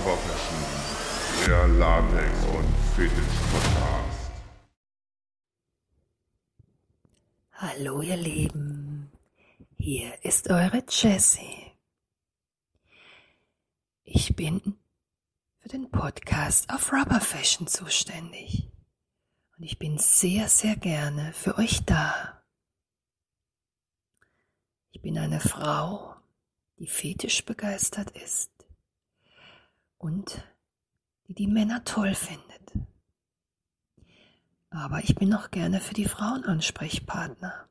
Rubber Fashion, der Latex und Fetisch Podcast. Hallo ihr Lieben, hier ist eure Jessie. Ich bin für den Podcast auf Rubber Fashion zuständig und ich bin sehr, sehr gerne für euch da. Ich bin eine Frau, die fetisch begeistert ist und die die Männer toll findet. Aber ich bin noch gerne für die Frauen Ansprechpartner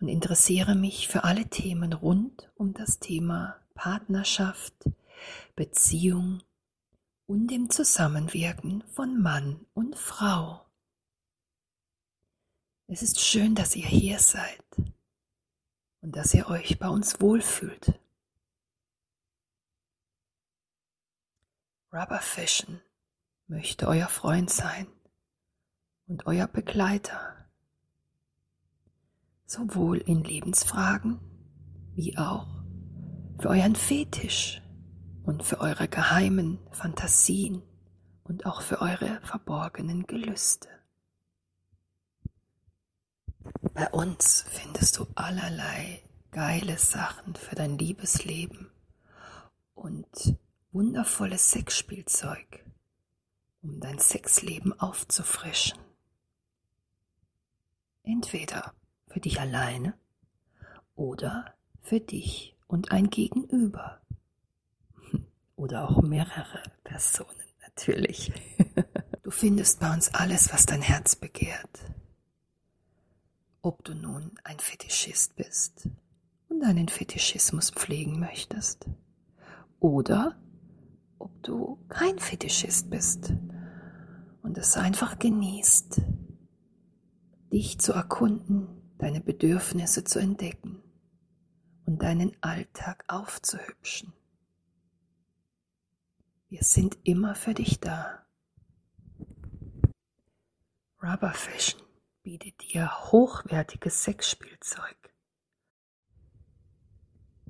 und interessiere mich für alle Themen rund um das Thema Partnerschaft, Beziehung und dem Zusammenwirken von Mann und Frau. Es ist schön, dass ihr hier seid und dass ihr euch bei uns wohlfühlt. Rubberfischen möchte euer Freund sein und euer Begleiter, sowohl in Lebensfragen wie auch für euren Fetisch und für eure geheimen Fantasien und auch für eure verborgenen Gelüste. Bei uns findest du allerlei geile Sachen für dein Liebesleben und wundervolles Sexspielzeug, um dein Sexleben aufzufrischen. Entweder für dich alleine oder für dich und ein Gegenüber. Oder auch mehrere Personen natürlich. Du findest bei uns alles, was dein Herz begehrt. Ob du nun ein Fetischist bist und deinen Fetischismus pflegen möchtest. Oder du kein Fetischist bist und es einfach genießt, dich zu erkunden, deine Bedürfnisse zu entdecken und deinen Alltag aufzuhübschen. Wir sind immer für dich da. Rubber Fashion bietet dir hochwertiges Sexspielzeug.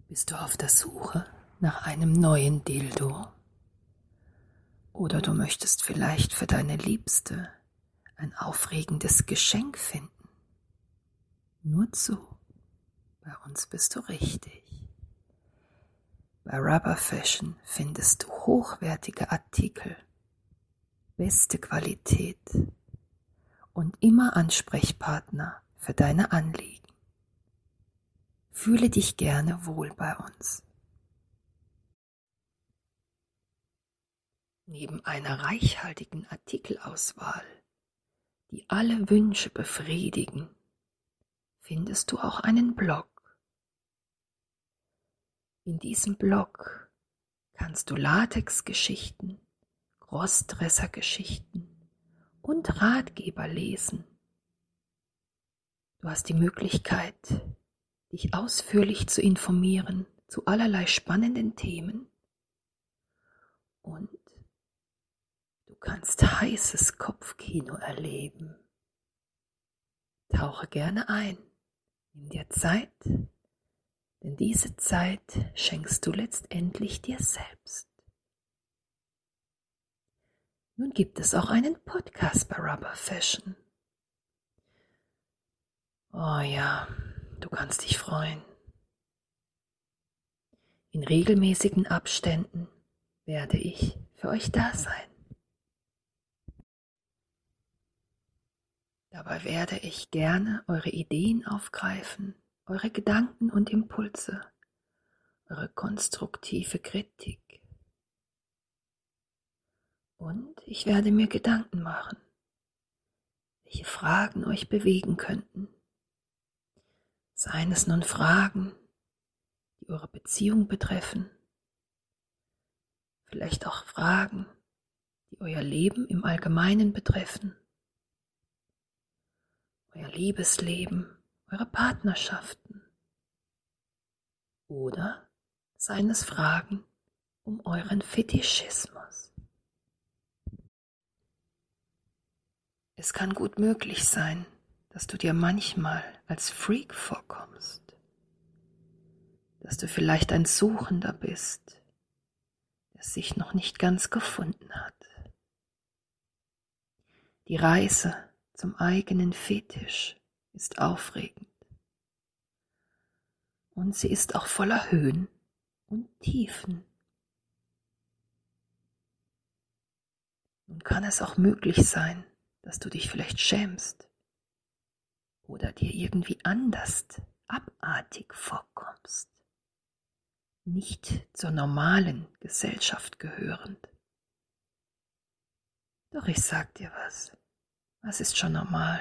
Bist du auf der Suche nach einem neuen Dildo? Oder du möchtest vielleicht für deine Liebste ein aufregendes Geschenk finden. Nur zu, bei uns bist du richtig. Bei Rubber Fashion findest du hochwertige Artikel, beste Qualität und immer Ansprechpartner für deine Anliegen. Fühle dich gerne wohl bei uns. Neben einer reichhaltigen Artikelauswahl, die alle Wünsche befriedigen, findest du auch einen Blog. In diesem Blog kannst du Latexgeschichten, Crossdresser-Geschichten und Ratgeber lesen. Du hast die Möglichkeit, dich ausführlich zu informieren zu allerlei spannenden Themen und kannst heißes Kopfkino erleben. Tauche gerne ein, nimm dir Zeit, denn diese Zeit schenkst du letztendlich dir selbst. Nun gibt es auch einen Podcast bei Rubber Fashion. Oh ja, du kannst dich freuen. In regelmäßigen Abständen werde ich für euch da sein. Dabei werde ich gerne eure Ideen aufgreifen, eure Gedanken und Impulse, eure konstruktive Kritik. Und ich werde mir Gedanken machen, welche Fragen euch bewegen könnten. Seien es nun Fragen, die eure Beziehung betreffen, vielleicht auch Fragen, die euer Leben im Allgemeinen betreffen euer Liebesleben, eure Partnerschaften oder seien es Fragen um euren Fetischismus. Es kann gut möglich sein, dass du dir manchmal als Freak vorkommst, dass du vielleicht ein Suchender bist, der sich noch nicht ganz gefunden hat. Die Reise zum eigenen Fetisch ist aufregend. Und sie ist auch voller Höhen und Tiefen. Nun kann es auch möglich sein, dass du dich vielleicht schämst oder dir irgendwie anders abartig vorkommst, nicht zur normalen Gesellschaft gehörend. Doch ich sag dir was, was ist schon normal?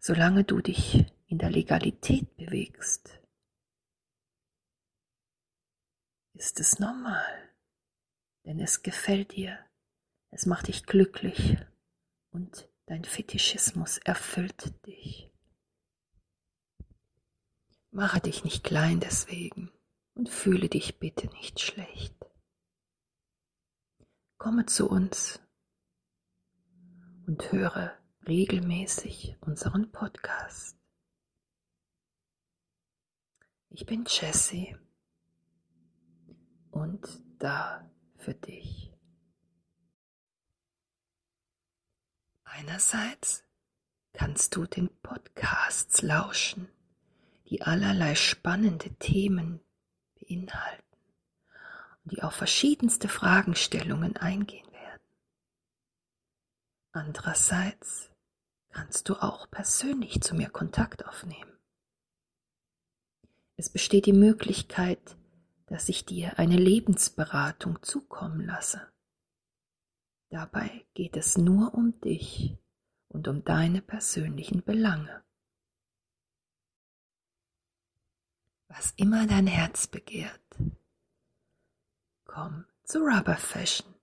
Solange du dich in der Legalität bewegst, ist es normal, denn es gefällt dir, es macht dich glücklich und dein Fetischismus erfüllt dich. Mache dich nicht klein deswegen und fühle dich bitte nicht schlecht. Komme zu uns und höre regelmäßig unseren Podcast. Ich bin Jessie und da für dich. Einerseits kannst du den Podcasts lauschen, die allerlei spannende Themen beinhalten und die auf verschiedenste Fragestellungen eingehen. Andererseits kannst du auch persönlich zu mir Kontakt aufnehmen. Es besteht die Möglichkeit, dass ich dir eine Lebensberatung zukommen lasse. Dabei geht es nur um dich und um deine persönlichen Belange. Was immer dein Herz begehrt, komm zu Rubber Fashion.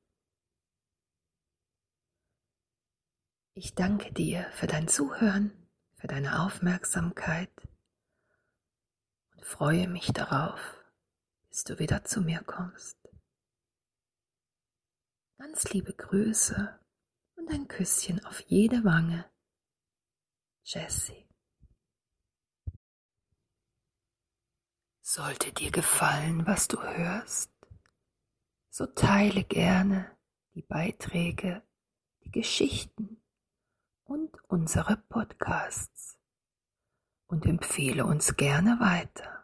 Ich danke dir für dein Zuhören, für deine Aufmerksamkeit und freue mich darauf, bis du wieder zu mir kommst. Ganz liebe Grüße und ein Küsschen auf jede Wange. Jessie. Sollte dir gefallen, was du hörst, so teile gerne die Beiträge, die Geschichten und unsere Podcasts und empfehle uns gerne weiter.